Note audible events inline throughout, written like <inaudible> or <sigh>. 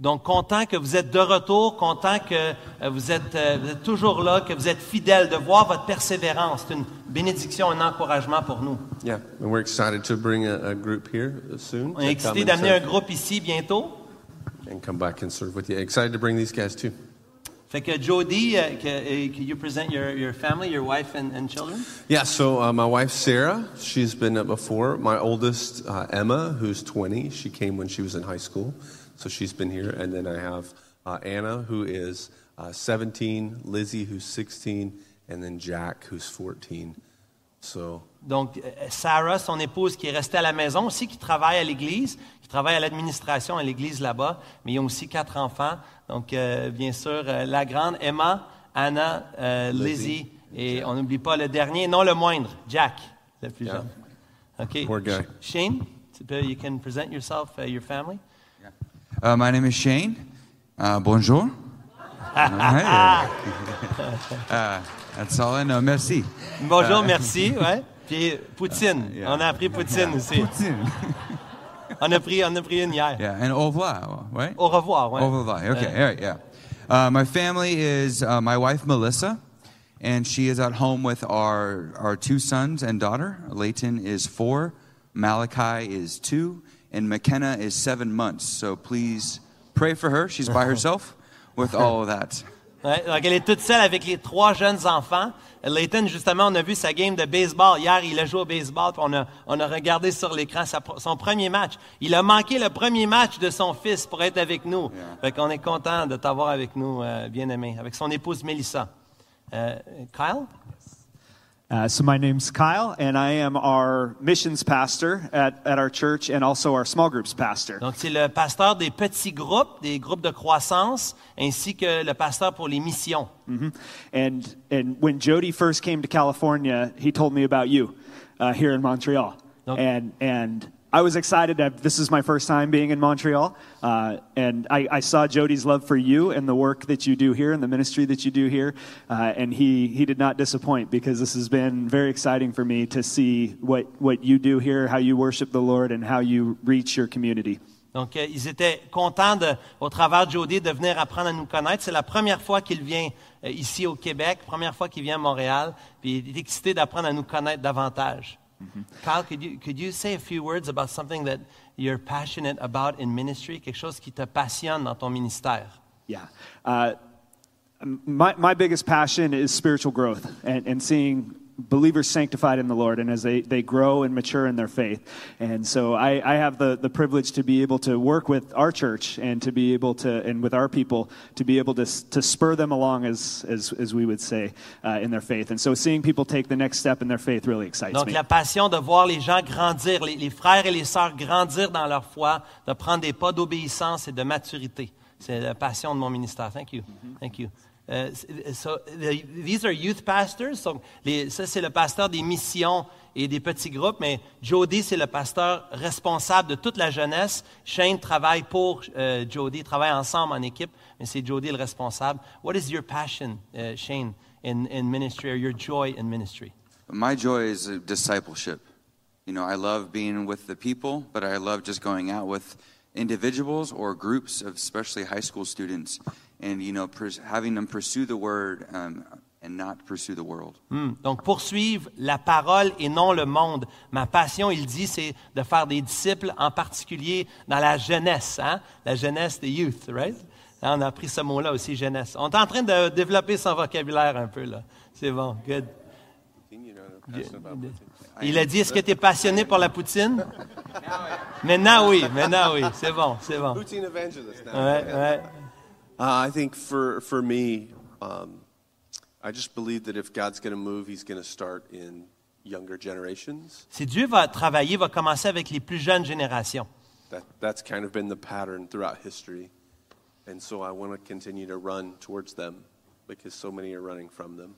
Donc, content que vous êtes de retour, content que euh, vous êtes, euh, vous êtes toujours là, que vous êtes fidèles, de voir votre persévérance. C'est une bénédiction, un encouragement pour nous. Yeah, and we're excited to bring a, a group here soon. On est to come excité and d'amener un groupe ici bientôt. and come back and serve with you. Excited to bring these guys too. Fait que Jody, uh, can, uh, can you present your, your family, your wife and, and children? Yeah, so uh, my wife Sarah, she's been up before. My oldest uh, Emma, who's 20, she came when she was in high school, so she's been here. And then I have uh, Anna, who is uh, 17, Lizzie, who's 16, and then Jack, who's 14. So Donc, euh, Sarah, son épouse, qui est restée à la maison aussi, qui travaille à l'église, qui travaille à l'administration à l'église là-bas, mais ils ont aussi quatre enfants. Donc, euh, bien sûr, euh, la grande, Emma, Anna, euh, Lizzie, et on n'oublie pas le dernier, non le moindre, Jack, le plus jeune. OK. Poor guy. Shane, you can present yourself, uh, your family. Uh, my name is Shane. Uh, bonjour. <laughs> Alright. uh, that's all I know. Merci. Bonjour, merci, <laughs> ouais. Puis Poutine, Uh, yeah. on a appris Poutine aussi. <laughs> On a pris, on a pris une hier. Yeah, and au revoir, right? Au revoir, ouais. Au revoir. Okay, all right, yeah. Uh, my family is uh, my wife Melissa, and she is at home with our our two sons and daughter. Leighton is four, Malachi is two, and McKenna is seven months. So please pray for her. She's by <laughs> herself with all of that. Ouais, donc elle est toute seule avec les trois jeunes enfants. Leighton, justement, on a vu sa game de baseball. Hier, il a joué au baseball, puis on a, on a regardé sur l'écran son premier match. Il a manqué le premier match de son fils pour être avec nous. Fait qu'on est content de t'avoir avec nous, euh, bien-aimé, avec son épouse Melissa. Euh, Kyle? Uh, so my name's Kyle, and I am our missions pastor at, at our church and also our small groups pastor. Donc, c'est le pasteur des petits groupes, des groupes de croissance, ainsi que le pasteur pour les missions. And, and when Jody first came to California, he told me about you uh, here in Montreal. Okay. And, and I was excited that this is my first time being in Montreal. Uh, and I, I saw Jody's love for you and the work that you do here and the ministry that you do here. Uh, and he, he did not disappoint because this has been very exciting for me to see what, what you do here, how you worship the Lord, and how you reach your community. Donc, euh, ils étaient contents, de, au travers de Jody, de venir apprendre à nous connaître. C'est la première fois qu'il vient euh, ici au Québec, première fois qu'il vient à Montréal, puis il est excité d'apprendre à nous connaître davantage. Kyle, could you, could you say a few words about something that you're passionate about in ministry, quelque chose qui te passionne dans ton ministère? Yeah. Uh, my, my biggest passion is spiritual growth and, and seeing believers sanctified in the Lord and as they, they grow and mature in their faith. And so I, I have the, the privilege to be able to work with our church and to be able to, and with our people, to be able to, to spur them along, as, as, as we would say, uh, in their faith. And so seeing people take the next step in their faith really excites Donc, me. la passion de voir les gens grandir, les, les frères et les sœurs grandir dans leur foi, de prendre des pas d'obéissance et de maturité. C'est la passion de mon ministère. Thank you. Thank you. Euh, so, the- these are youth pastors. So, les- ça, c'est le pasteur des missions et des petits groupes, mais Jody, c'est le pasteur responsable de toute la jeunesse. Shane travaille pour euh, Jody, travaille ensemble en équipe, mais c'est Jody le responsable. What is your passion, Shane, in, in ministry, or your joy in ministry? My joy is uh, discipleship. You know, I love being with the people, but I love just going out with individuals or groups of especially high school students and, you know, pers- having them pursue the word um, and not pursue the world. Hmm. Donc, poursuivre la parole et non le monde. Ma passion, il dit, c'est de faire des disciples, en particulier dans la jeunesse, hein? la jeunesse des youth, right? Hein, On a appris ce mot-là aussi, jeunesse. On est en train de développer son vocabulaire un peu, là. C'est bon, good. Il a dit, est-ce que tu es passionné pour la poutine? Maintenant, oui, maintenant, oui. C'est bon, c'est bon. Poutine evangelist now. Ouais, ouais. Uh, I think for for me, um, I just believe that if God's going to move, He's going to start in younger generations. Si Dieu va travailler, va commencer avec les plus jeunes générations. That that's kind of been the pattern throughout history, and so I want to continue to run towards them because so many are running from them.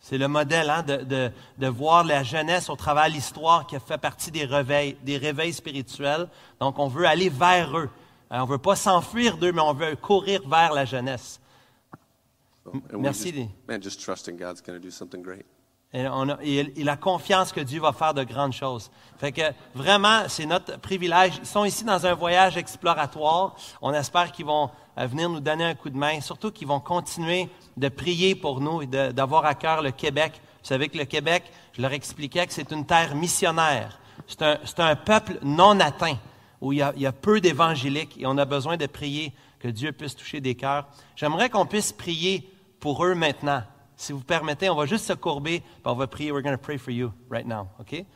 C'est le modèle hein, de, de, de voir la jeunesse au travers de l'histoire qui a fait partie des réveils, des réveils spirituels. Donc, on veut aller vers eux. Euh, on ne veut pas s'enfuir d'eux, mais on veut courir vers la jeunesse. Merci. Et, on a, et, et la confiance que Dieu va faire de grandes choses. Fait que vraiment, c'est notre privilège. Ils sont ici dans un voyage exploratoire. On espère qu'ils vont euh, venir nous donner un coup de main, surtout qu'ils vont continuer de prier pour nous et d'avoir à cœur le Québec. Vous savez que le Québec, je leur expliquais que c'est une terre missionnaire. C'est un, c'est un peuple non atteint, où il y a, peu d'évangéliques et on a besoin de prier que Dieu puisse toucher des cœurs. J'aimerais qu'on puisse prier pour eux maintenant. Si vous permettez, on va juste se courber, puis on va prier. We're going to pray for you right now, okay?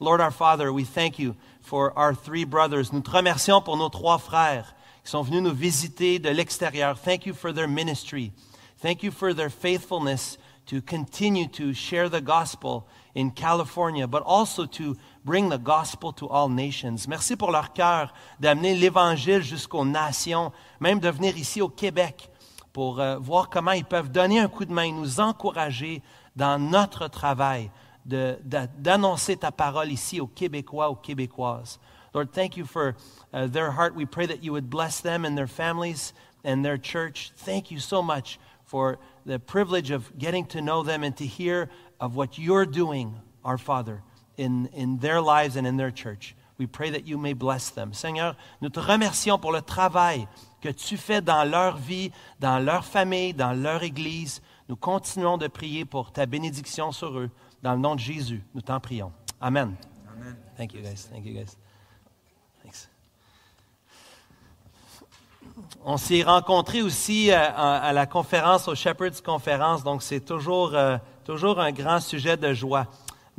Lord our Father, we thank you for our three brothers. Nous te remercions pour nos trois frères qui sont venus nous visiter de l'extérieur. Thank you for their ministry. Thank you for their faithfulness to continue to share the gospel in California, but also to bring the gospel to all nations. Merci pour leur cœur d'amener l'évangile jusqu'aux nations, même de venir ici au Québec pour euh, voir comment ils peuvent donner un coup de main, nous encourager dans notre travail d'annoncer ta parole ici aux Québécois, aux Québécoises. Lord, thank you for uh, their heart. We pray that you would bless them and their families and their church. Thank you so much for the privilege of getting to know them and to hear of what you're doing, our Father, in, in their lives and in their church. We pray that you may bless them. Seigneur, nous te remercions pour le travail que tu fais dans leur vie, dans leur famille, dans leur Église. Nous continuons de prier pour ta bénédiction sur eux. Dans le nom de Jésus, nous t'en prions. Amen. Amen. Thank you, guys. Thank you, guys. Thanks. On s'est rencontrés aussi euh, à, à la conférence, au Shepherd's Conference, donc c'est toujours, euh, toujours un grand sujet de joie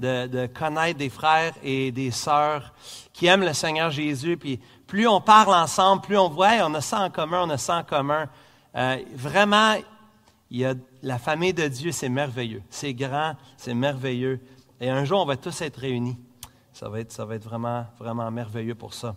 de, connaître des frères et des sœurs qui aiment le Seigneur Jésus. Puis plus on parle ensemble, plus on voit, on a ça en commun, on a ça en commun. Euh, vraiment, il y a la famille de Dieu, c'est merveilleux. C'est grand, c'est merveilleux. Et un jour, on va tous être réunis. Ça va être, ça va être vraiment, vraiment merveilleux pour ça.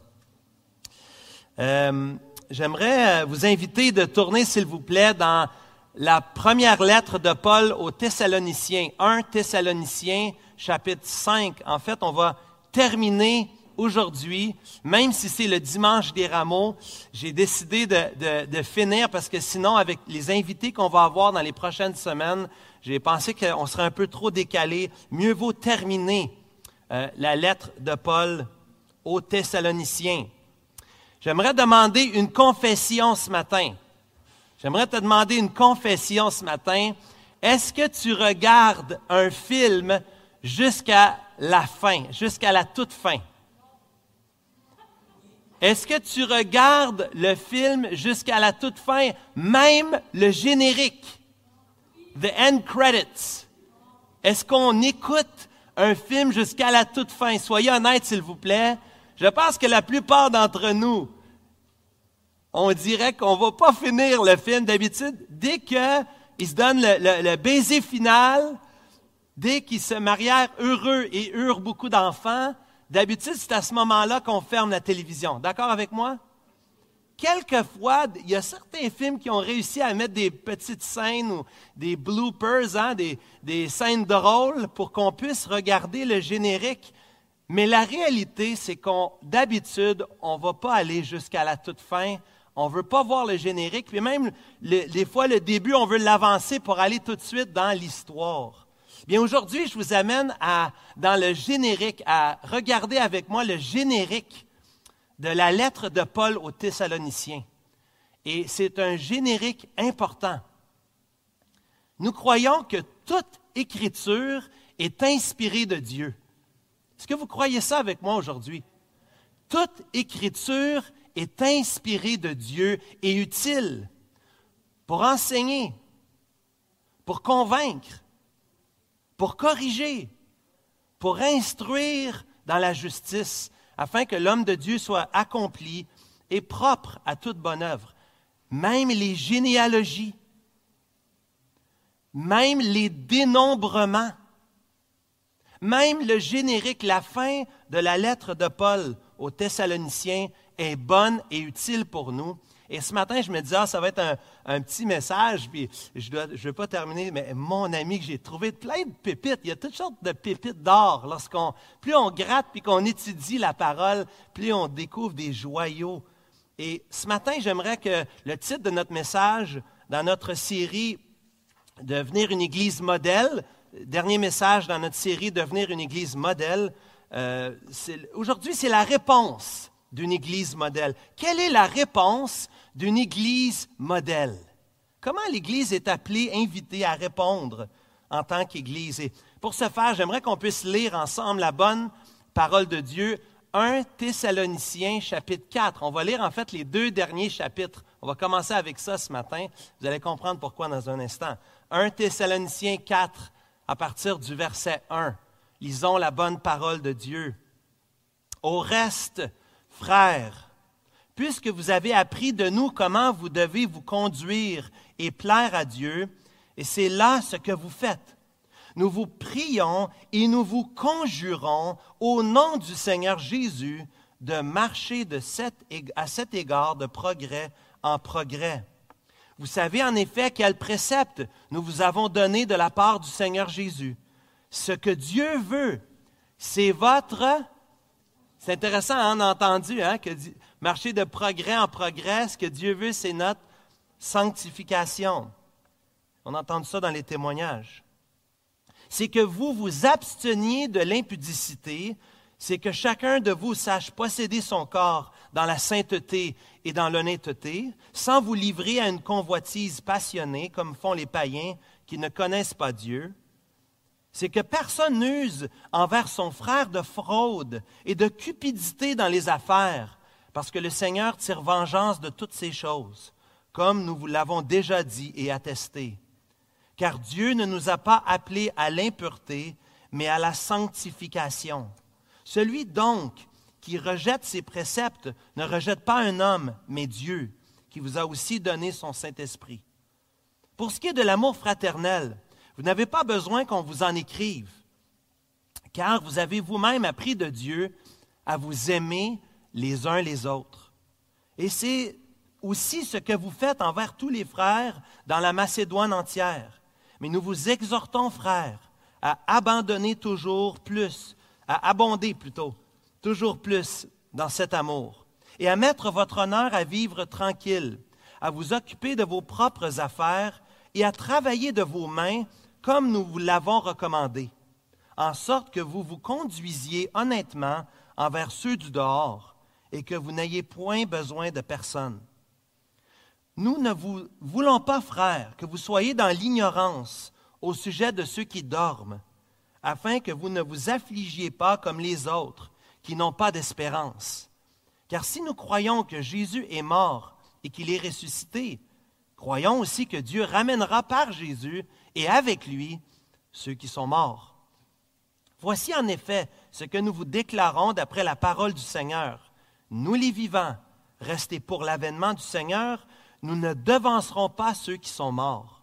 Euh, J'aimerais euh, vous inviter de tourner, s'il vous plaît, dans la première lettre de Paul aux Thessaloniciens, 1 Thessaloniciens, chapitre 5. En fait, on va terminer aujourd'hui, même si c'est le dimanche des rameaux, j'ai décidé de, finir parce que sinon, avec les invités qu'on va avoir dans les prochaines semaines, j'ai pensé qu'on serait un peu trop décalé. Mieux vaut terminer euh, la lettre de Paul aux Thessaloniciens. J'aimerais demander une confession ce matin. J'aimerais te demander une confession ce matin. Est-ce que tu regardes un film jusqu'à la fin, jusqu'à la toute fin? Est-ce que tu regardes le film jusqu'à la toute fin, même le générique, the end credits? Est-ce qu'on écoute un film jusqu'à la toute fin? Soyez honnête, s'il vous plaît. Je pense que la plupart d'entre nous, on dirait qu'on va pas finir le film d'habitude. Dès qu'il se donne le baiser final, dès qu'ils se marièrent heureux et eurent beaucoup d'enfants, d'habitude, c'est à ce moment-là qu'on ferme la télévision. D'accord avec moi? Quelquefois, il y a certains films qui ont réussi à mettre des petites scènes ou des bloopers, hein, des, des scènes drôles pour qu'on puisse regarder le générique. Mais la réalité, c'est qu'on, d'habitude, on ne va pas aller jusqu'à la toute fin. On ne veut pas voir le générique. Puis même, des fois, le début, on veut l'avancer pour aller tout de suite dans l'histoire. Bien, aujourd'hui, je vous amène à, dans le générique, à regarder avec moi le générique de la lettre de Paul aux Thessaloniciens. Et c'est un générique important. Nous croyons que toute écriture est inspirée de Dieu. Est-ce que vous croyez ça avec moi aujourd'hui? Toute écriture est inspirée de Dieu et utile pour enseigner, pour convaincre, pour corriger, pour instruire dans la justice, afin que l'homme de Dieu soit accompli et propre à toute bonne œuvre. Même les généalogies, même les dénombrements, même le générique, la fin de la lettre de Paul aux Thessaloniciens est bonne et utile pour nous. Et ce matin, je me disais, ah, ça va être un, petit message, puis je ne vais pas terminer, mais mon ami j'ai trouvé plein de pépites, il y a toutes sortes de pépites d'or. Lorsqu'on, plus on gratte puis qu'on étudie la parole, plus on découvre des joyaux. Et ce matin, j'aimerais que le titre de notre message dans notre série Devenir une église modèle, dernier message dans notre série Devenir une Église modèle. Euh, Aujourd'hui, c'est la réponse d'une Église modèle. Quelle est la réponse d'une Église modèle? Comment l'Église est appelée, invitée à répondre en tant qu'Église? Pour ce faire, j'aimerais qu'on puisse lire ensemble la bonne parole de Dieu, 1 Thessaloniciens chapitre 4. On va lire en fait les deux derniers chapitres. On va commencer avec ça ce matin. Vous allez comprendre pourquoi dans un instant. 1 Thessaloniciens 4, à partir du verset 1. Lisons la bonne parole de Dieu. Au reste, frères, puisque vous avez appris de nous comment vous devez vous conduire et plaire à Dieu, et c'est là ce que vous faites. Nous vous prions et nous vous conjurons au nom du Seigneur Jésus de marcher de cet à cet égard de progrès en progrès. Vous savez en effet quel précepte nous vous avons donné de la part du Seigneur Jésus. Ce que Dieu veut, c'est votre c'est intéressant, hein, on a entendu, hein, que marcher de progrès en progrès, ce que Dieu veut, c'est notre sanctification. On a entendu ça dans les témoignages. C'est que vous vous absteniez de l'impudicité, c'est que chacun de vous sache posséder son corps dans la sainteté et dans l'honnêteté, sans vous livrer à une convoitise passionnée comme font les païens qui ne connaissent pas Dieu c'est que personne n'use envers son frère de fraude et de cupidité dans les affaires, parce que le Seigneur tire vengeance de toutes ces choses, comme nous vous l'avons déjà dit et attesté. Car Dieu ne nous a pas appelés à l'impureté, mais à la sanctification. Celui donc qui rejette ses préceptes ne rejette pas un homme, mais Dieu, qui vous a aussi donné son Saint-Esprit. Pour ce qui est de l'amour fraternel, vous n'avez pas besoin qu'on vous en écrive, car vous avez vous-même appris de Dieu à vous aimer les uns les autres. Et c'est aussi ce que vous faites envers tous les frères dans la Macédoine entière. Mais nous vous exhortons, frères, à abandonner toujours plus, à abonder plutôt, toujours plus dans cet amour, et à mettre votre honneur à vivre tranquille, à vous occuper de vos propres affaires et à travailler de vos mains comme nous vous l'avons recommandé, en sorte que vous vous conduisiez honnêtement envers ceux du dehors et que vous n'ayez point besoin de personne. Nous ne vous voulons pas, frères, que vous soyez dans l'ignorance au sujet de ceux qui dorment, afin que vous ne vous affligiez pas comme les autres, qui n'ont pas d'espérance. Car si nous croyons que Jésus est mort et qu'il est ressuscité, croyons aussi que Dieu ramènera par Jésus et avec lui ceux qui sont morts. Voici en effet ce que nous vous déclarons d'après la parole du Seigneur. Nous les vivants, restés pour l'avènement du Seigneur, nous ne devancerons pas ceux qui sont morts.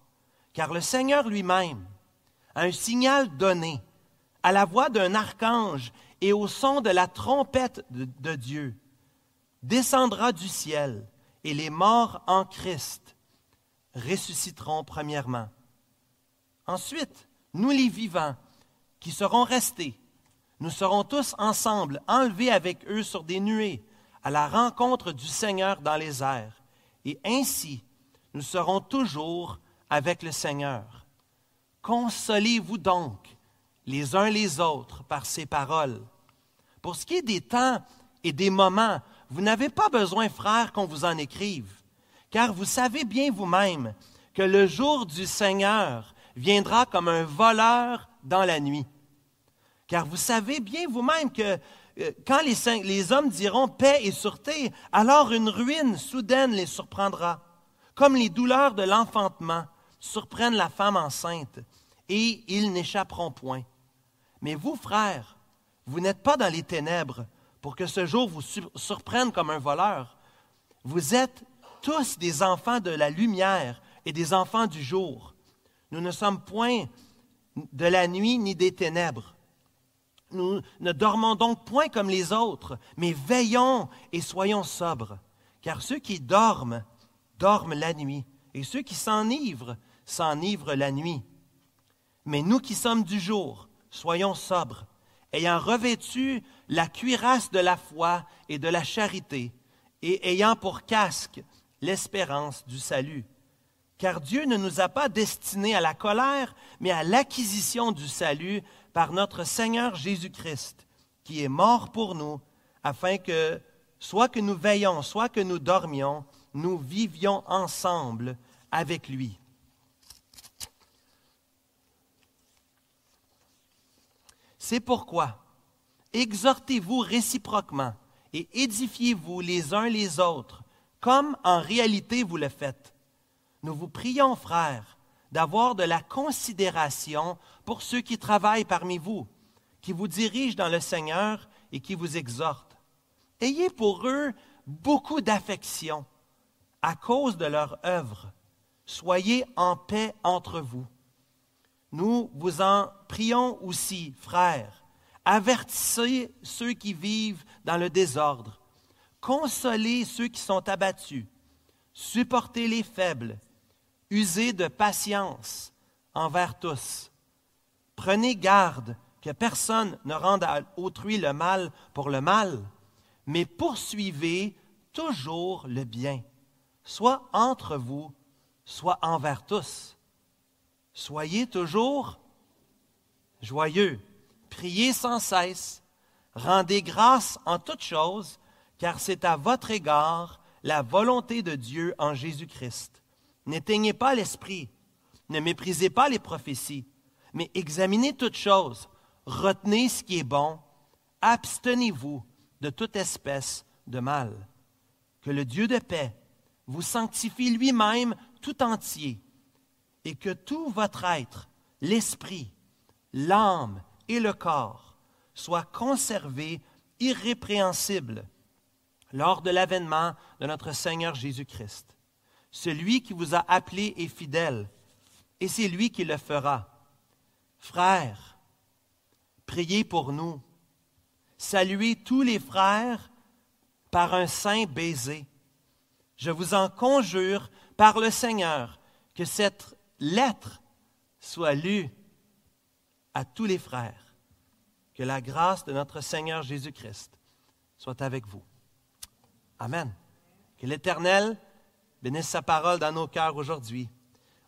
Car le Seigneur lui-même, à un signal donné, à la voix d'un archange et au son de la trompette de, Dieu, descendra du ciel, et les morts en Christ ressusciteront premièrement. Ensuite, nous les vivants, qui serons restés, nous serons tous ensemble enlevés avec eux sur des nuées, à la rencontre du Seigneur dans les airs. Et ainsi, nous serons toujours avec le Seigneur. Consolez-vous donc les uns les autres par ces paroles. Pour ce qui est des temps et des moments, vous n'avez pas besoin, frères, qu'on vous en écrive, car vous savez bien vous-même que le jour du Seigneur viendra comme un voleur dans la nuit. Car vous savez bien vous-même que euh, quand les, les hommes diront paix et sûreté, alors une ruine soudaine les surprendra, comme les douleurs de l'enfantement surprennent la femme enceinte, et ils n'échapperont point. Mais vous, frères, vous n'êtes pas dans les ténèbres pour que ce jour vous sur- surprenne comme un voleur. Vous êtes tous des enfants de la lumière et des enfants du jour. Nous ne sommes point de la nuit ni des ténèbres. Nous ne dormons donc point comme les autres, mais veillons et soyons sobres. Car ceux qui dorment, dorment la nuit, et ceux qui s'enivrent, s'enivrent la nuit. Mais nous qui sommes du jour, soyons sobres, ayant revêtu la cuirasse de la foi et de la charité, et ayant pour casque l'espérance du salut. Car Dieu ne nous a pas destinés à la colère, mais à l'acquisition du salut par notre Seigneur Jésus-Christ, qui est mort pour nous, afin que, soit que nous veillions, soit que nous dormions, nous vivions ensemble avec lui. C'est pourquoi exhortez-vous réciproquement et édifiez-vous les uns les autres, comme en réalité vous le faites. Nous vous prions, frères, d'avoir de la considération pour ceux qui travaillent parmi vous, qui vous dirigent dans le Seigneur et qui vous exhortent. Ayez pour eux beaucoup d'affection à cause de leur œuvre. Soyez en paix entre vous. Nous vous en prions aussi, frères. Avertissez ceux qui vivent dans le désordre. Consolez ceux qui sont abattus. Supportez les faibles. Usez de patience envers tous. Prenez garde que personne ne rende à autrui le mal pour le mal, mais poursuivez toujours le bien, soit entre vous, soit envers tous. Soyez toujours joyeux, priez sans cesse, rendez grâce en toutes choses, car c'est à votre égard la volonté de Dieu en Jésus-Christ. N'éteignez pas l'esprit, ne méprisez pas les prophéties, mais examinez toutes choses, retenez ce qui est bon, abstenez-vous de toute espèce de mal. Que le Dieu de paix vous sanctifie lui-même tout entier, et que tout votre être, l'esprit, l'âme et le corps, soient conservés irrépréhensibles lors de l'avènement de notre Seigneur Jésus-Christ. Celui qui vous a appelé est fidèle, et c'est lui qui le fera. Frères, priez pour nous. Saluez tous les frères par un saint baiser. Je vous en conjure par le Seigneur que cette lettre soit lue à tous les frères. Que la grâce de notre Seigneur Jésus-Christ soit avec vous. Amen. Que l'Éternel bénisse sa parole dans nos cœurs aujourd'hui.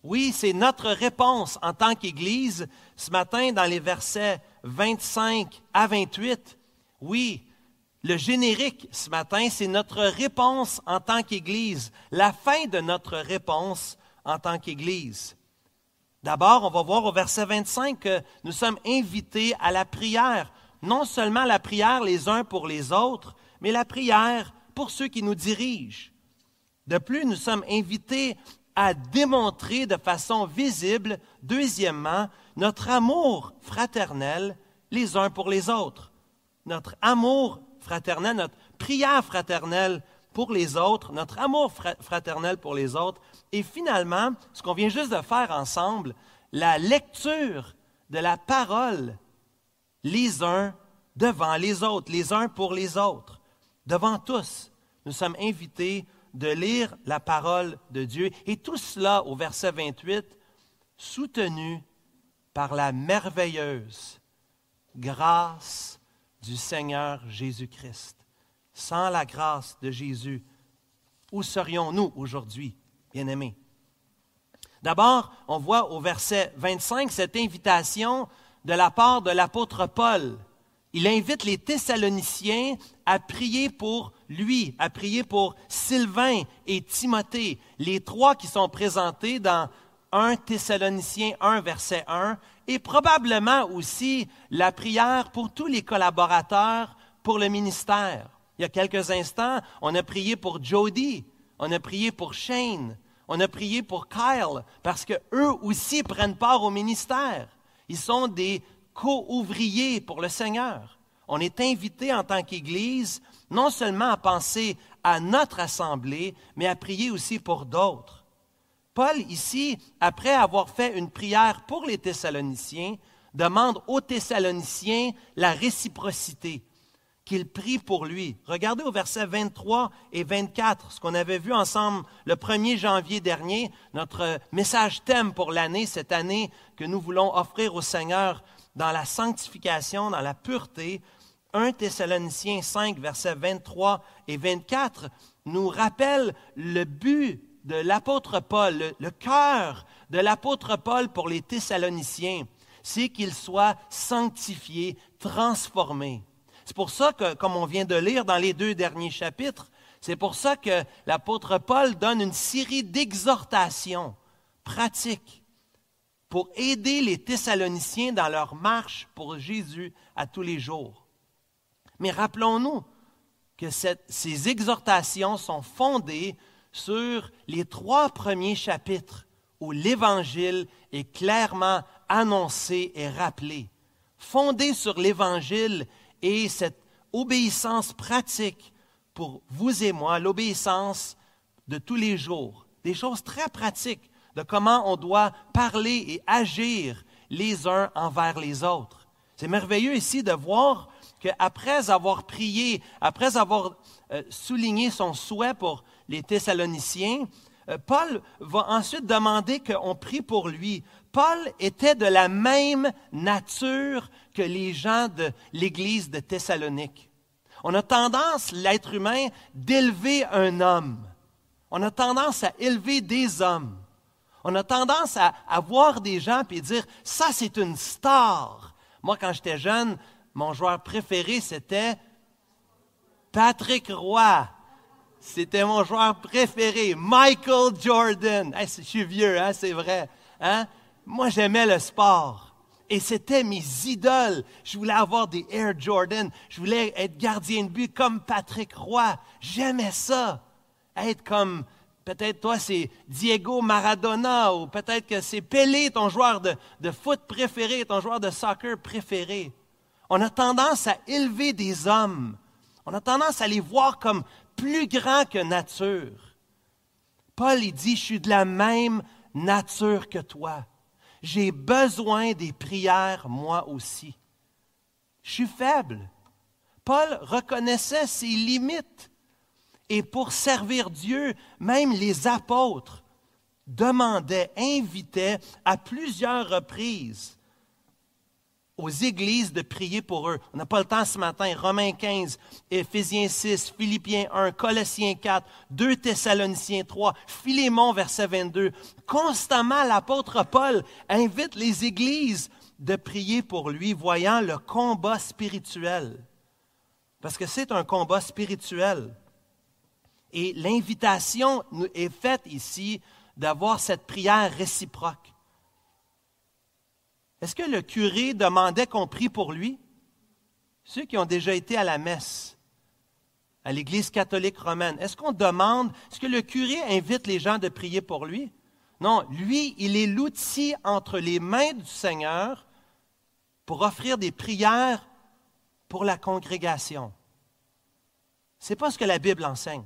Oui, c'est notre réponse en tant qu'Église ce matin dans les versets 25 à 28. Oui, le générique ce matin, c'est notre réponse en tant qu'Église, la fin de notre réponse en tant qu'Église. D'abord, on va voir au verset 25 que nous sommes invités à la prière, non seulement la prière les uns pour les autres, mais la prière pour ceux qui nous dirigent. De plus, nous sommes invités à démontrer de façon visible, deuxièmement, notre amour fraternel les uns pour les autres. Notre amour fraternel, notre prière fraternelle pour les autres, notre amour fraternel pour les autres, et finalement, ce qu'on vient juste de faire ensemble, la lecture de la parole les uns devant les autres, les uns pour les autres, devant tous. Nous sommes invités de lire la parole de Dieu. Et tout cela, au verset 28, soutenu par la merveilleuse grâce du Seigneur Jésus-Christ. Sans la grâce de Jésus, où serions-nous aujourd'hui, bien-aimés? D'abord, on voit au verset 25 cette invitation de la part de l'apôtre Paul. Il invite les Thessaloniciens à prier pour lui, à prier pour Sylvain et Timothée, les trois qui sont présentés dans 1 Thessaloniciens 1, verset 1, et probablement aussi la prière pour tous les collaborateurs pour le ministère. Il y a quelques instants, on a prié pour Jody, on a prié pour Shane, on a prié pour Kyle, parce qu'eux aussi prennent part au ministère. Ils sont des co-ouvriers pour le Seigneur. On est invité en tant qu'Église non seulement à penser à notre assemblée, mais à prier aussi pour d'autres. Paul, ici, après avoir fait une prière pour les Thessaloniciens, demande aux Thessaloniciens la réciprocité, qu'ils prient pour lui. Regardez au verset 23 et 24, ce qu'on avait vu ensemble le 1er janvier dernier, notre message thème pour l'année, cette année que nous voulons offrir au Seigneur dans la sanctification, dans la pureté. 1 Thessaloniciens 5, versets 23 et 24 nous rappelle le but de l'apôtre Paul, le, le cœur de l'apôtre Paul pour les Thessaloniciens, c'est qu'ils soient sanctifiés, transformés. C'est pour ça que, comme on vient de lire dans les deux derniers chapitres, c'est pour ça que l'apôtre Paul donne une série d'exhortations pratiques pour aider les Thessaloniciens dans leur marche pour Jésus à tous les jours. Mais rappelons-nous que ces exhortations sont fondées sur les trois premiers chapitres où l'Évangile est clairement annoncé et rappelé. Fondées sur l'Évangile et cette obéissance pratique pour vous et moi, l'obéissance de tous les jours, des choses très pratiques de comment on doit parler et agir les uns envers les autres. C'est merveilleux ici de voir qu'après avoir prié, après avoir euh, souligné son souhait pour les Thessaloniciens, euh, Paul va ensuite demander qu'on prie pour lui. Paul était de la même nature que les gens de l'Église de Thessalonique. On a tendance, l'être humain, d'élever un homme. On a tendance à élever des hommes. On a tendance à, voir des gens et dire, ça c'est une star. Moi, quand j'étais jeune, mon joueur préféré, c'était Patrick Roy. C'était mon joueur préféré, Michael Jordan. je suis vieux, hein, c'est vrai. Hein? Moi, j'aimais le sport. Et c'était mes idoles. Je voulais avoir des Air Jordan. Je voulais être gardien de but comme Patrick Roy. J'aimais ça. Être comme, peut-être toi, c'est Diego Maradona ou peut-être que c'est Pelé, ton joueur de, foot préféré, ton joueur de soccer préféré. On a tendance à élever des hommes. On a tendance à les voir comme plus grands que nature. Paul, il dit, je suis de la même nature que toi j'ai besoin des prières moi aussi. Je suis faible. Paul reconnaissait ses limites. Et pour servir Dieu, même les apôtres demandaient, invitaient à plusieurs reprises aux églises de prier pour eux. On n'a pas le temps ce matin. Romains 15, Éphésiens 6, Philippiens 1, Colossiens 4, 2 Thessaloniciens 3, Philémon verset 22. Constamment, l'apôtre Paul invite les églises de prier pour lui, voyant le combat spirituel. Parce que c'est un combat spirituel. Et l'invitation est faite ici d'avoir cette prière réciproque. Est-ce que le curé demandait qu'on prie pour lui? Ceux qui ont déjà été à la messe, à l'Église catholique romaine, est-ce qu'on demande, est-ce que le curé invite les gens de prier pour lui? Non, lui, il est l'outil entre les mains du Seigneur pour offrir des prières pour la congrégation. Ce n'est pas ce que la Bible enseigne.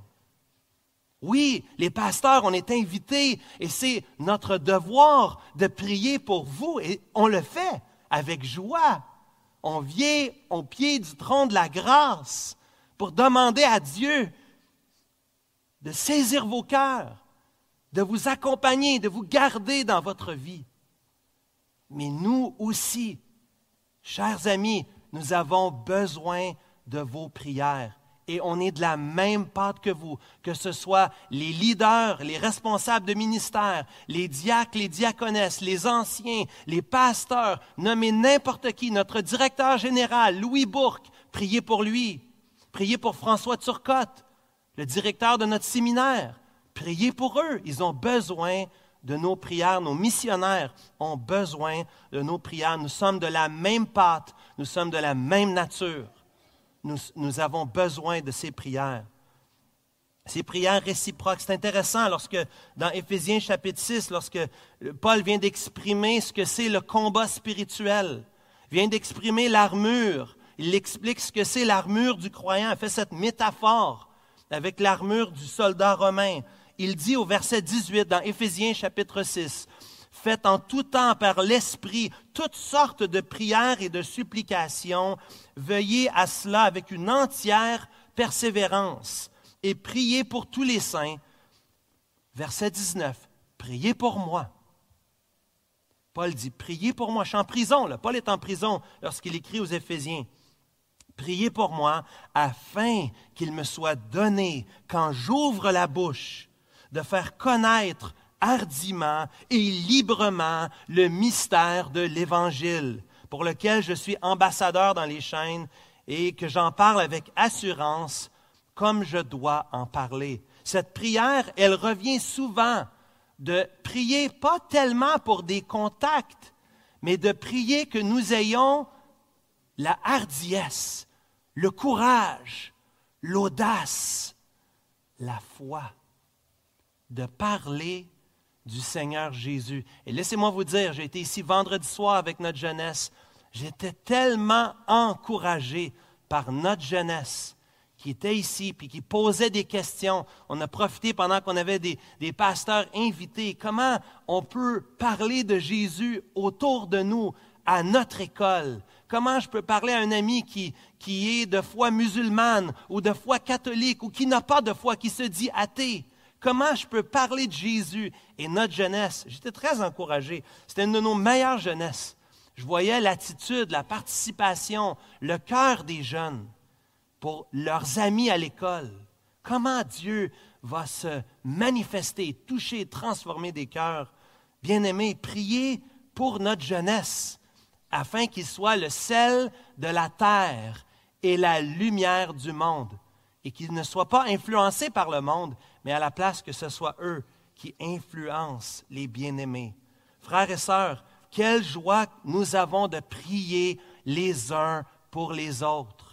Oui, les pasteurs, on est invités et c'est notre devoir de prier pour vous et on le fait avec joie. On vient au pied du trône de la grâce pour demander à Dieu de saisir vos cœurs, de vous accompagner, de vous garder dans votre vie. Mais nous aussi, chers amis, nous avons besoin de vos prières et on est de la même pâte que vous, que ce soit les leaders, les responsables de ministère, les diacres, les diaconesses, les anciens, les pasteurs, nommez n'importe qui, notre directeur général, Louis Bourque, priez pour lui, priez pour François Turcotte, le directeur de notre séminaire, priez pour eux, ils ont besoin de nos prières, nos missionnaires ont besoin de nos prières, nous sommes de la même pâte, nous sommes de la même nature nous, avons besoin de ces prières. Ces prières réciproques. C'est intéressant lorsque, dans Éphésiens chapitre 6, lorsque Paul vient d'exprimer ce que c'est le combat spirituel, vient d'exprimer l'armure, il explique ce que c'est l'armure du croyant, il fait cette métaphore avec l'armure du soldat romain. Il dit au verset 18 dans Éphésiens chapitre 6, Faites en tout temps par l'Esprit toutes sortes de prières et de supplications. Veuillez à cela avec une entière persévérance et priez pour tous les saints. Verset 19. Priez pour moi. Paul dit, priez pour moi. Je suis en prison. Là. Paul est en prison lorsqu'il écrit aux Éphésiens. Priez pour moi afin qu'il me soit donné, quand j'ouvre la bouche, de faire connaître hardiment et librement le mystère de l'Évangile, pour lequel je suis ambassadeur dans les chaînes et que j'en parle avec assurance comme je dois en parler. Cette prière, elle revient souvent de prier pas tellement pour des contacts, mais de prier que nous ayons la hardiesse, le courage, l'audace, la foi de parler du Seigneur Jésus. Et laissez-moi vous dire, j'ai été ici vendredi soir avec notre jeunesse. J'étais tellement encouragé par notre jeunesse qui était ici puis qui posait des questions. On a profité pendant qu'on avait des, pasteurs invités. Comment on peut parler de Jésus autour de nous, à notre école? Comment je peux parler à un ami qui, qui est de foi musulmane ou de foi catholique ou qui n'a pas de foi, qui se dit athée? Comment je peux parler de Jésus et notre jeunesse? J'étais très encouragé. C'était une de nos meilleures jeunesses. Je voyais l'attitude, la participation, le cœur des jeunes pour leurs amis à l'école. Comment Dieu va se manifester, toucher, transformer des cœurs. Bien-aimés, priez pour notre jeunesse, afin qu'il soit le sel de la terre et la lumière du monde, et qu'ils ne soient pas influencés par le monde, mais à la place que ce soit eux qui influencent les bien-aimés. Frères et sœurs, quelle joie nous avons de prier les uns pour les autres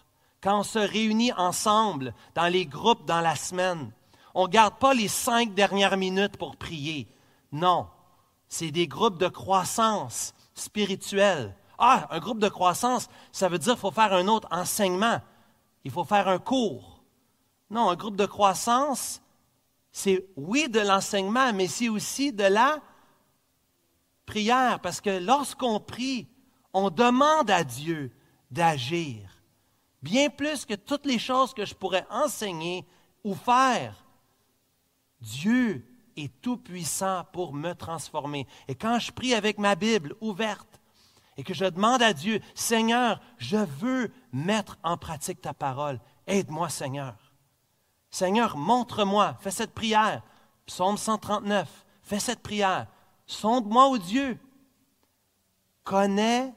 quand on se réunit ensemble dans les groupes dans la semaine, on ne garde pas les cinq dernières minutes pour prier. Non, c'est des groupes de croissance spirituelle. Ah, un groupe de croissance, ça veut dire qu'il faut faire un autre enseignement. Il faut faire un cours. Non, un groupe de croissance, c'est oui de l'enseignement, mais c'est aussi de la prière, parce que lorsqu'on prie, on demande à Dieu d'agir bien plus que toutes les choses que je pourrais enseigner ou faire. Dieu est tout-puissant pour me transformer. Et quand je prie avec ma Bible ouverte et que je demande à Dieu, Seigneur, je veux mettre en pratique ta parole, aide-moi Seigneur. Seigneur, montre-moi, fais cette prière. Psaume 139, fais cette prière. Sonde-moi, ô Dieu. Connais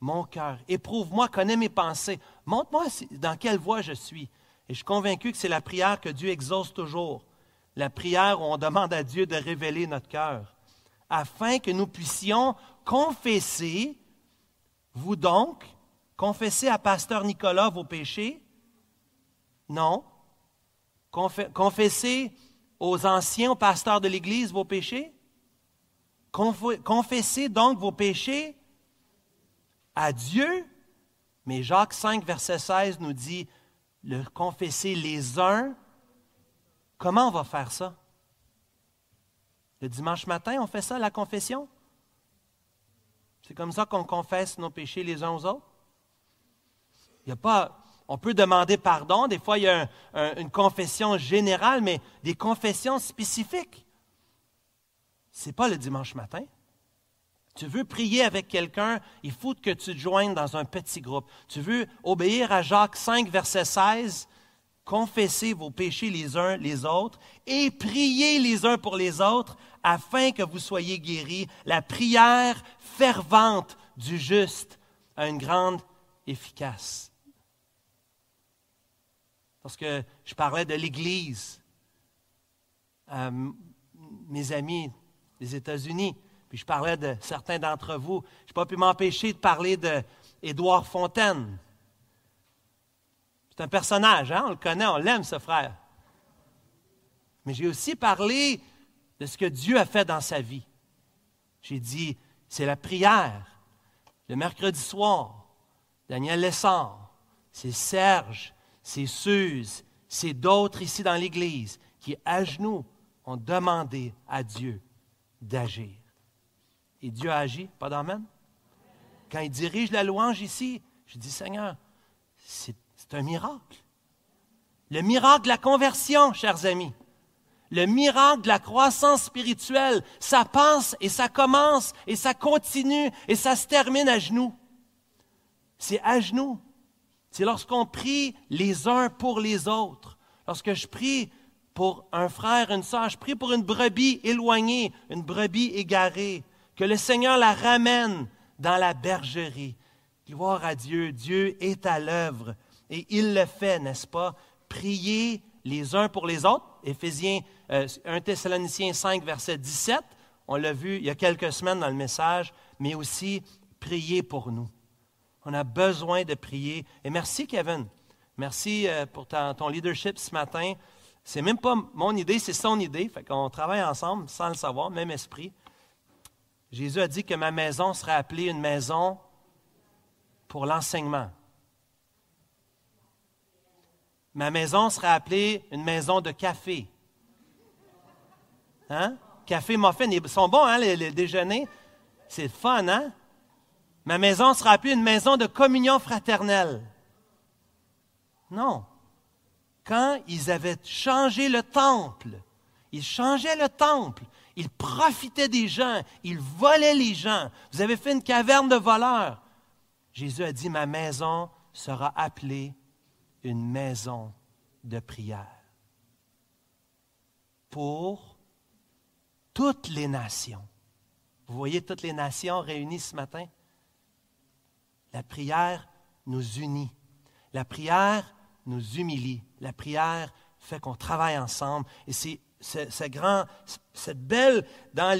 mon cœur. Éprouve-moi, connais mes pensées. Montre-moi dans quelle voie je suis. Et je suis convaincu que c'est la prière que Dieu exauce toujours. La prière où on demande à Dieu de révéler notre cœur. Afin que nous puissions confesser, vous donc, confesser à Pasteur Nicolas vos péchés? Non. Confesser aux anciens, aux pasteurs de l'Église vos péchés? Confessez donc vos péchés à Dieu? Mais Jacques 5, verset 16 nous dit, le confesser les uns. Comment on va faire ça? Le dimanche matin, on fait ça, la confession? C'est comme ça qu'on confesse nos péchés les uns aux autres? Il y a pas, on peut demander pardon, des fois il y a une confession générale, mais des confessions spécifiques. Ce n'est pas le dimanche matin. Tu veux prier avec quelqu'un, il faut que tu te joignes dans un petit groupe. Tu veux obéir à Jacques 5, verset 16, confessez vos péchés les uns les autres et priez les uns pour les autres afin que vous soyez guéris. La prière fervente du juste a une grande efficace. Parce que je parlais de l'Église, mes amis des États-Unis, puis je parlais de certains d'entre vous. Je n'ai pas pu m'empêcher de parler d'Édouard Fontaine. C'est un personnage, hein? on le connaît, on l'aime, ce frère. Mais j'ai aussi parlé de ce que Dieu a fait dans sa vie. J'ai dit, c'est la prière. Le mercredi soir, Daniel Lessard, c'est Serge, c'est Suze, c'est d'autres ici dans l'Église qui, à genoux, ont demandé à Dieu d'agir. Et Dieu a agi, pas d'amen? Quand il dirige la louange ici, je dis, Seigneur, c'est un miracle. Le miracle de la conversion, chers amis. Le miracle de la croissance spirituelle, ça passe et ça commence et ça continue et ça se termine à genoux. C'est à genoux. C'est lorsqu'on prie les uns pour les autres. Lorsque je prie pour un frère, une sœur. Je prie pour une brebis éloignée, une brebis égarée. Que le Seigneur la ramène dans la bergerie. Gloire à Dieu. Dieu est à l'œuvre et il le fait, n'est-ce pas? Priez les uns pour les autres. Éphésiens 1 euh, Thessaloniciens 5, verset 17. On l'a vu il y a quelques semaines dans le message, mais aussi priez pour nous. On a besoin de prier. Et merci, Kevin. Merci euh, pour ton leadership ce matin. C'est même pas mon idée, c'est son idée. Fait qu'on travaille ensemble sans le savoir, même esprit. Jésus a dit que ma maison serait appelée une maison pour l'enseignement. Ma maison serait appelée une maison de café. Hein? Café muffin. Ils sont bons, hein, les déjeuners? C'est fun, hein? Ma maison sera appelée une maison de communion fraternelle. Non. Quand ils avaient changé le temple, ils changeaient le temple, ils profitaient des gens, ils volaient les gens. Vous avez fait une caverne de voleurs. Jésus a dit, ma maison sera appelée une maison de prière pour toutes les nations. Vous voyez toutes les nations réunies ce matin? La prière nous unit. La prière nous humilie. La prière fait qu'on travaille ensemble. Et c'est ce grand, cette belle, dans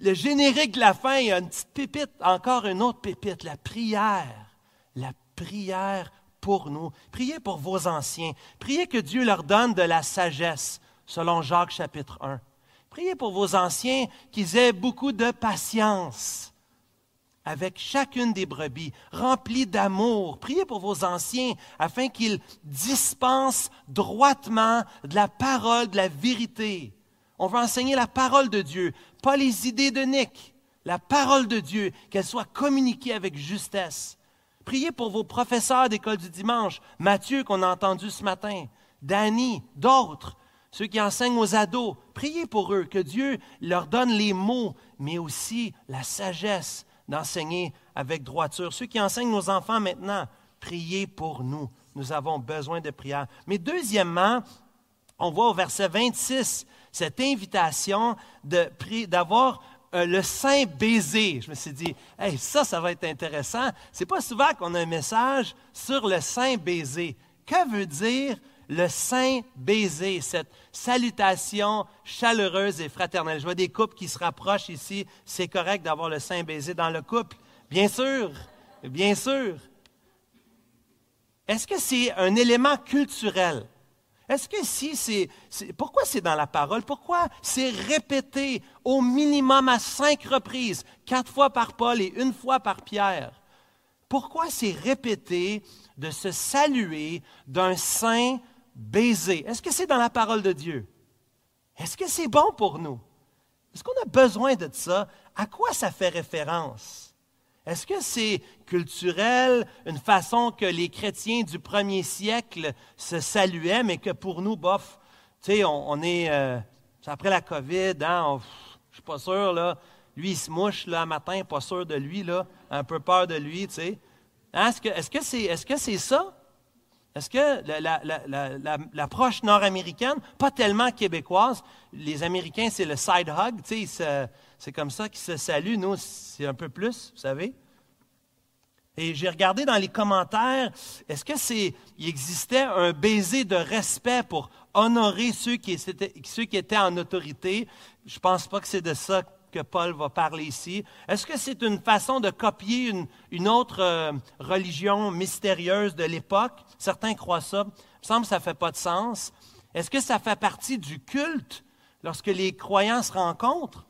le générique de la fin, il y a une petite pépite, encore une autre pépite, la prière. La prière pour nous. Priez pour vos anciens. Priez que Dieu leur donne de la sagesse, selon Jacques chapitre 1. Priez pour vos anciens qu'ils aient beaucoup de patience avec chacune des brebis, remplis d'amour. Priez pour vos anciens afin qu'ils dispensent droitement de la parole, de la vérité. On veut enseigner la parole de Dieu, pas les idées de Nick, la parole de Dieu, qu'elle soit communiquée avec justesse. Priez pour vos professeurs d'école du dimanche, Mathieu qu'on a entendu ce matin, Danny, d'autres, ceux qui enseignent aux ados. Priez pour eux, que Dieu leur donne les mots, mais aussi la sagesse d'enseigner avec droiture. Ceux qui enseignent nos enfants maintenant, priez pour nous. Nous avons besoin de prière. Mais deuxièmement, on voit au verset 26 cette invitation d'avoir euh, le saint baiser. Je me suis dit, hey, ça, ça va être intéressant. C'est pas souvent qu'on a un message sur le saint baiser. Que veut dire le saint baiser, cette salutation chaleureuse et fraternelle. Je vois des couples qui se rapprochent ici. C'est correct d'avoir le saint baiser dans le couple. Bien sûr, bien sûr. Est-ce que c'est un élément culturel? Est-ce que si c'est, Pourquoi c'est dans la parole? Pourquoi c'est répété au minimum à cinq reprises, quatre fois par Paul et une fois par Pierre? Pourquoi c'est répété de se saluer d'un saint baiser. Est-ce que c'est dans la parole de Dieu? Est-ce que c'est bon pour nous? Est-ce qu'on a besoin de ça? À quoi ça fait référence? Est-ce que c'est culturel, une façon que les chrétiens du premier siècle se saluaient, mais que pour nous, bof, tu sais, on, est, euh, après la COVID, hein, je suis pas sûr, là, lui, il se mouche, là, matin, pas sûr de lui, là, un peu peur de lui, tu sais. Hein, est-ce que c'est est -ce c'est ça? Est-ce que l'approche nord-américaine, pas tellement québécoise, les Américains, c'est le side hug, c'est comme ça qu'ils se saluent. Nous, c'est un peu plus, vous savez. Et j'ai regardé dans les commentaires, est-ce que c'est, il existait un baiser de respect pour honorer ceux qui, étaient, ceux qui étaient en autorité? Je ne pense pas que c'est de ça que Paul va parler ici. Est-ce que c'est une façon de copier une, autre euh, religion mystérieuse de l'époque? Certains croient ça. Il me semble que ça ne fait pas de sens. Est-ce que ça fait partie du culte lorsque les croyants se rencontrent?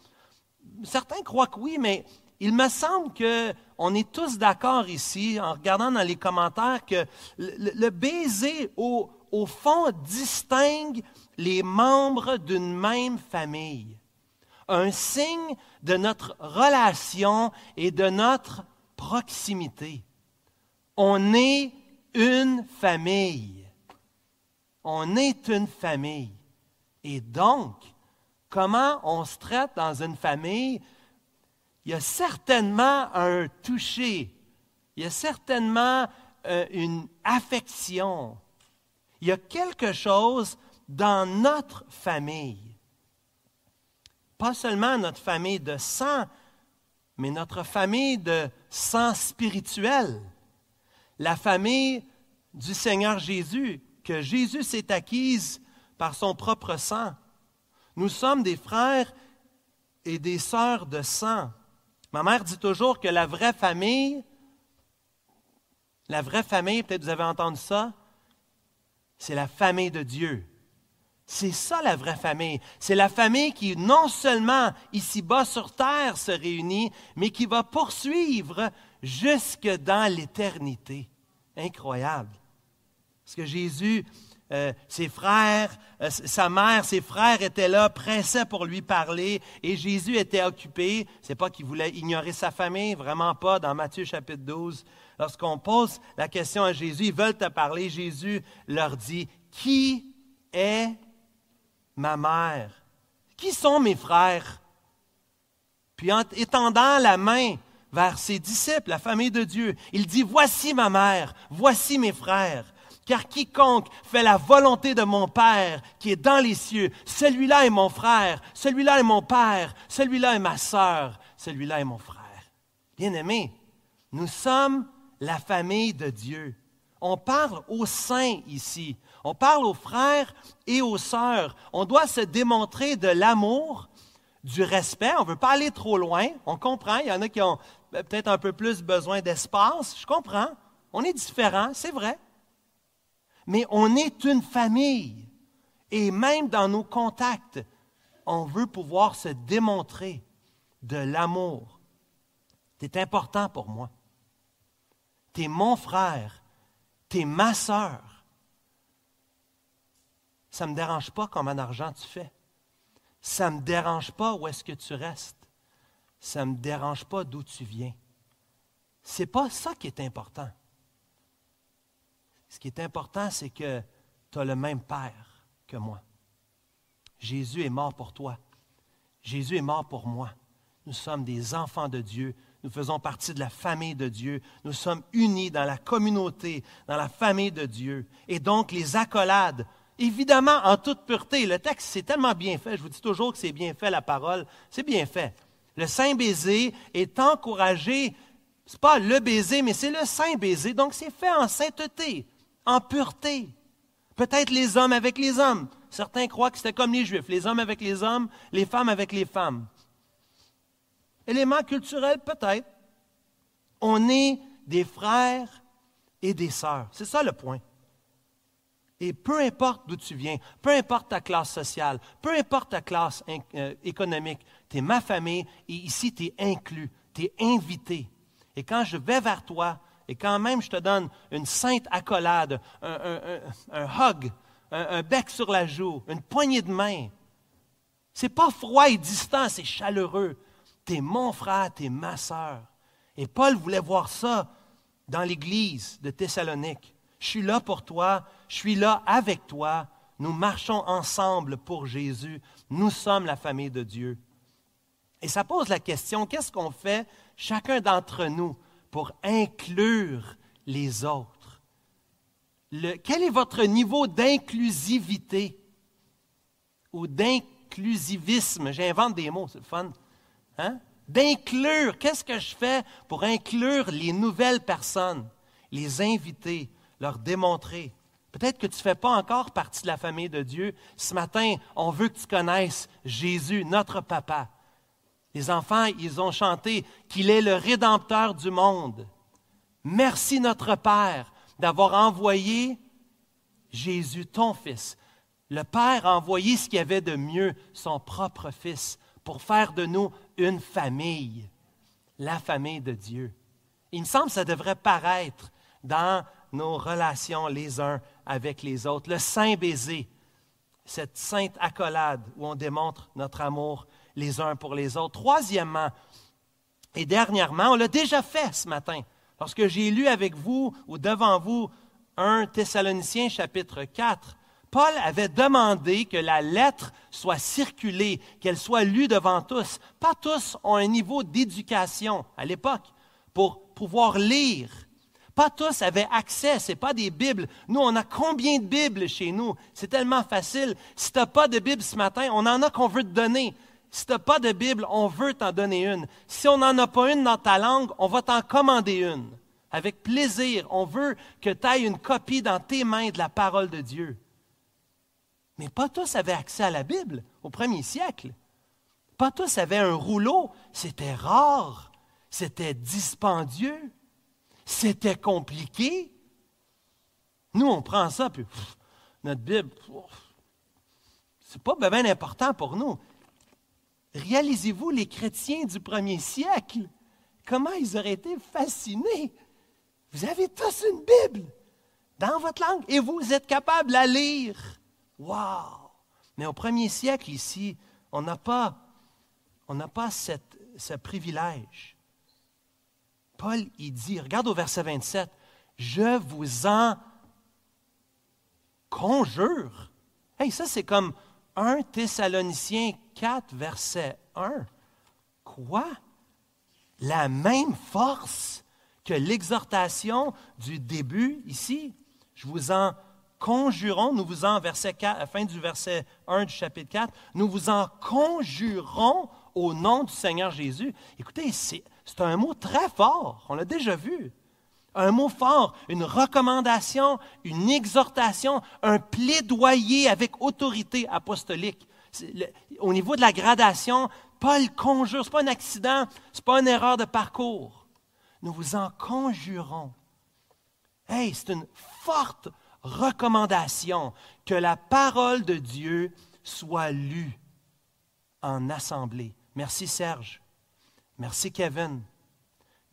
Certains croient que oui, mais il me semble qu'on est tous d'accord ici, en regardant dans les commentaires, que le, baiser, au, au fond, distingue les membres d'une même famille un signe de notre relation et de notre proximité. On est une famille. On est une famille. Et donc, comment on se traite dans une famille? Il y a certainement un toucher. Il y a certainement euh, une affection. Il y a quelque chose dans notre famille. Pas seulement notre famille de sang, mais notre famille de sang spirituel. La famille du Seigneur Jésus, que Jésus s'est acquise par son propre sang. Nous sommes des frères et des sœurs de sang. Ma mère dit toujours que la vraie famille, la vraie famille, peut-être vous avez entendu ça, c'est la famille de Dieu. C'est ça la vraie famille. C'est la famille qui non seulement ici-bas sur terre se réunit, mais qui va poursuivre jusque dans l'éternité. Incroyable. Parce que Jésus, euh, ses frères, euh, sa mère, ses frères étaient là, pressaient pour lui parler, et Jésus était occupé. C'est pas qu'il voulait ignorer sa famille, vraiment pas. Dans Matthieu chapitre 12, lorsqu'on pose la question à Jésus, ils veulent te parler, Jésus leur dit, qui est ma mère? Qui sont mes frères? Puis en étendant la main vers ses disciples, la famille de Dieu, il dit, voici ma mère, voici mes frères. Car quiconque fait la volonté de mon Père qui est dans les cieux, celui-là est mon frère, celui-là est mon père, celui-là est ma sœur, celui-là est mon frère. Bien-aimés, nous sommes la famille de Dieu. On parle aux saints ici. On parle aux frères et aux sœurs. On doit se démontrer de l'amour, du respect. On ne veut pas aller trop loin. On comprend. Il y en a qui ont peut-être un peu plus besoin d'espace. Je comprends. On est différents, c'est vrai mais on est une famille. Et même dans nos contacts, on veut pouvoir se démontrer de l'amour. Tu important pour moi. Tu mon frère. Tu ma sœur. Ça ne me dérange pas combien d'argent tu fais. Ça ne me dérange pas où est-ce que tu restes. Ça ne me dérange pas d'où tu viens. Ce n'est pas ça qui est important. Ce qui est important, c'est que tu as le même Père que moi. Jésus est mort pour toi. Jésus est mort pour moi. Nous sommes des enfants de Dieu. Nous faisons partie de la famille de Dieu. Nous sommes unis dans la communauté, dans la famille de Dieu. Et donc, les accolades, évidemment, en toute pureté. Le texte, c'est tellement bien fait. Je vous dis toujours que c'est bien fait, la parole. C'est bien fait. Le saint baiser est encouragé. Ce n'est pas le baiser, mais c'est le saint baiser. Donc, c'est fait en sainteté en pureté. Peut-être les hommes avec les hommes. Certains croient que c'était comme les Juifs, les hommes avec les hommes, les femmes avec les femmes. Élément culturel, peut-être. On est des frères et des sœurs. C'est ça le point. Et peu importe d'où tu viens, peu importe ta classe sociale, peu importe ta classe euh, économique, tu es ma famille et ici tu es inclus, tu es invité. Et quand je vais vers toi, et quand même je te donne une sainte accolade, un, hug, un, bec sur la joue, une poignée de main, c'est pas froid et distant, c'est chaleureux. Tu es mon frère, tu es ma sœur. Et Paul voulait voir ça dans l'église de Thessalonique. Je suis là pour toi, je suis là avec toi. Nous marchons ensemble pour Jésus. Nous sommes la famille de Dieu. Et ça pose la question, qu'est-ce qu'on fait chacun d'entre nous pour inclure les autres? quel est votre niveau d'inclusivité ou d'inclusivisme? J'invente des mots, c'est fun. Hein? D'inclure, qu'est-ce que je fais pour inclure les nouvelles personnes, les inviter, leur démontrer? Peut-être que tu ne fais pas encore partie de la famille de Dieu. Ce matin, on veut que tu connaisses Jésus, notre papa. Les enfants, ils ont chanté qu'il est le rédempteur du monde. Merci notre Père d'avoir envoyé Jésus, ton Fils. Le Père a envoyé ce qu'il y avait de mieux, son propre Fils, pour faire de nous une famille, la famille de Dieu. Il me semble que ça devrait paraître dans nos relations les uns avec les autres. Le saint baiser, cette sainte accolade où on démontre notre amour les uns pour les autres. Troisièmement, et dernièrement, on l'a déjà fait ce matin, lorsque j'ai lu avec vous ou devant vous 1 Thessaloniciens chapitre 4, Paul avait demandé que la lettre soit circulée, qu'elle soit lue devant tous. Pas tous ont un niveau d'éducation à l'époque pour pouvoir lire. Pas tous avaient accès, ce n'est pas des Bibles. Nous, on a combien de Bibles chez nous? C'est tellement facile. Si tu n'as pas de Bible ce matin, on en a qu'on veut te donner. Si tu n'as pas de Bible, on veut t'en donner une. Si on n'en a pas une dans ta langue, on va t'en commander une. Avec plaisir, on veut que tu aies une copie dans tes mains de la parole de Dieu. Mais pas tous avaient accès à la Bible au premier siècle. Pas tous avaient un rouleau. C'était rare. C'était dispendieux. C'était compliqué. Nous, on prend ça, puis notre Bible, c'est pas bien important pour nous. Réalisez-vous les chrétiens du premier siècle, comment ils auraient été fascinés. Vous avez tous une Bible dans votre langue et vous êtes capable de la lire. Wow! Mais au premier siècle, ici, on n'a pas, ce privilège. Paul, il dit, regarde au verset 27, je vous en conjure. Hey, ça, c'est comme 1 Thessaloniciens 4, verset 1. Quoi? La même force que l'exhortation du début ici? Je vous en conjurons, nous vous en, verset 4, à la fin du verset 1 du chapitre 4, nous vous en conjurons au nom du Seigneur Jésus. Écoutez, c'est c'est un mot très fort, on l'a déjà vu. Un mot fort, une recommandation, une exhortation, un plaidoyer avec autorité apostolique. au niveau de la gradation, Paul conjure, ce n'est pas un accident, ce n'est pas une erreur de parcours. Nous vous en conjurons. Hey, c'est une forte recommandation que la parole de Dieu soit lue en assemblée. Merci Serge. Merci Kevin.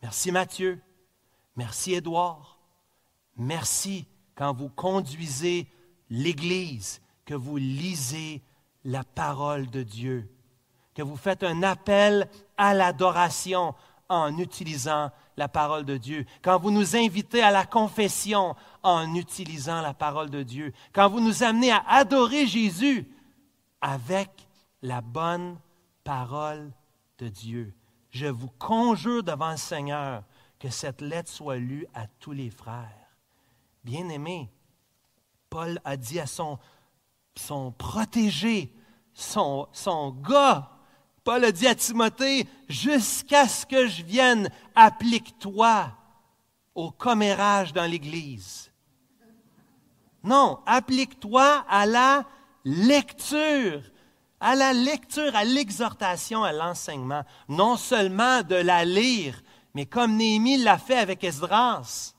Merci Mathieu. Merci Édouard. Merci quand vous conduisez l'Église, que vous lisez la parole de Dieu, que vous faites un appel à l'adoration en utilisant la parole de Dieu, quand vous nous invitez à la confession en utilisant la parole de Dieu, quand vous nous amenez à adorer Jésus avec la bonne parole de Dieu je vous conjure devant le Seigneur que cette lettre soit lue à tous les frères. Bien-aimé, Paul a dit à son, son protégé, son, son gars, Paul a dit à Timothée, jusqu'à ce que je vienne, applique-toi au commérage dans l'Église. Non, applique-toi à la lecture à la lecture, à l'exhortation, à l'enseignement, non seulement de la lire, mais comme Néhémie l'a fait avec Esdras,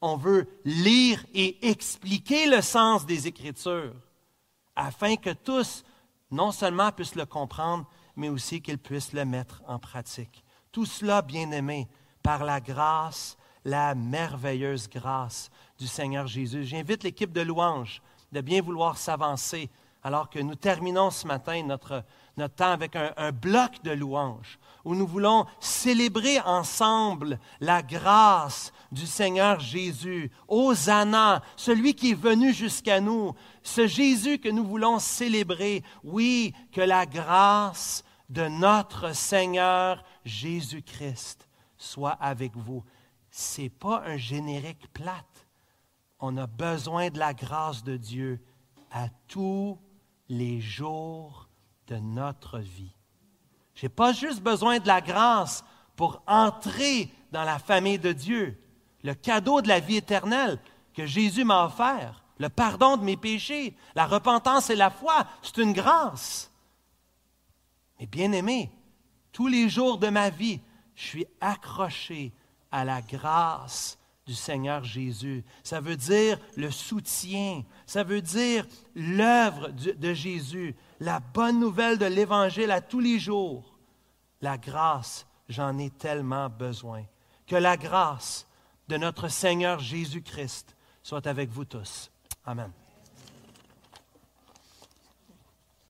on veut lire et expliquer le sens des Écritures, afin que tous, non seulement puissent le comprendre, mais aussi qu'ils puissent le mettre en pratique. Tout cela, bien aimé, par la grâce, la merveilleuse grâce du Seigneur Jésus. J'invite l'équipe de louanges de bien vouloir s'avancer alors que nous terminons ce matin notre, temps avec un, bloc de louanges, où nous voulons célébrer ensemble la grâce du Seigneur Jésus. Hosanna, celui qui est venu jusqu'à nous, ce Jésus que nous voulons célébrer. Oui, que la grâce de notre Seigneur Jésus-Christ soit avec vous. Ce n'est pas un générique plate. On a besoin de la grâce de Dieu à tous les jours de notre vie. Je n'ai pas juste besoin de la grâce pour entrer dans la famille de Dieu, le cadeau de la vie éternelle que Jésus m'a offert, le pardon de mes péchés, la repentance et la foi, c'est une grâce. Mais bien aimé, tous les jours de ma vie, je suis accroché à la grâce du Seigneur Jésus. Ça veut dire le soutien, ça veut dire l'œuvre de Jésus, la bonne nouvelle de l'Évangile à tous les jours. La grâce, j'en ai tellement besoin. Que la grâce de notre Seigneur Jésus-Christ soit avec vous tous. Amen.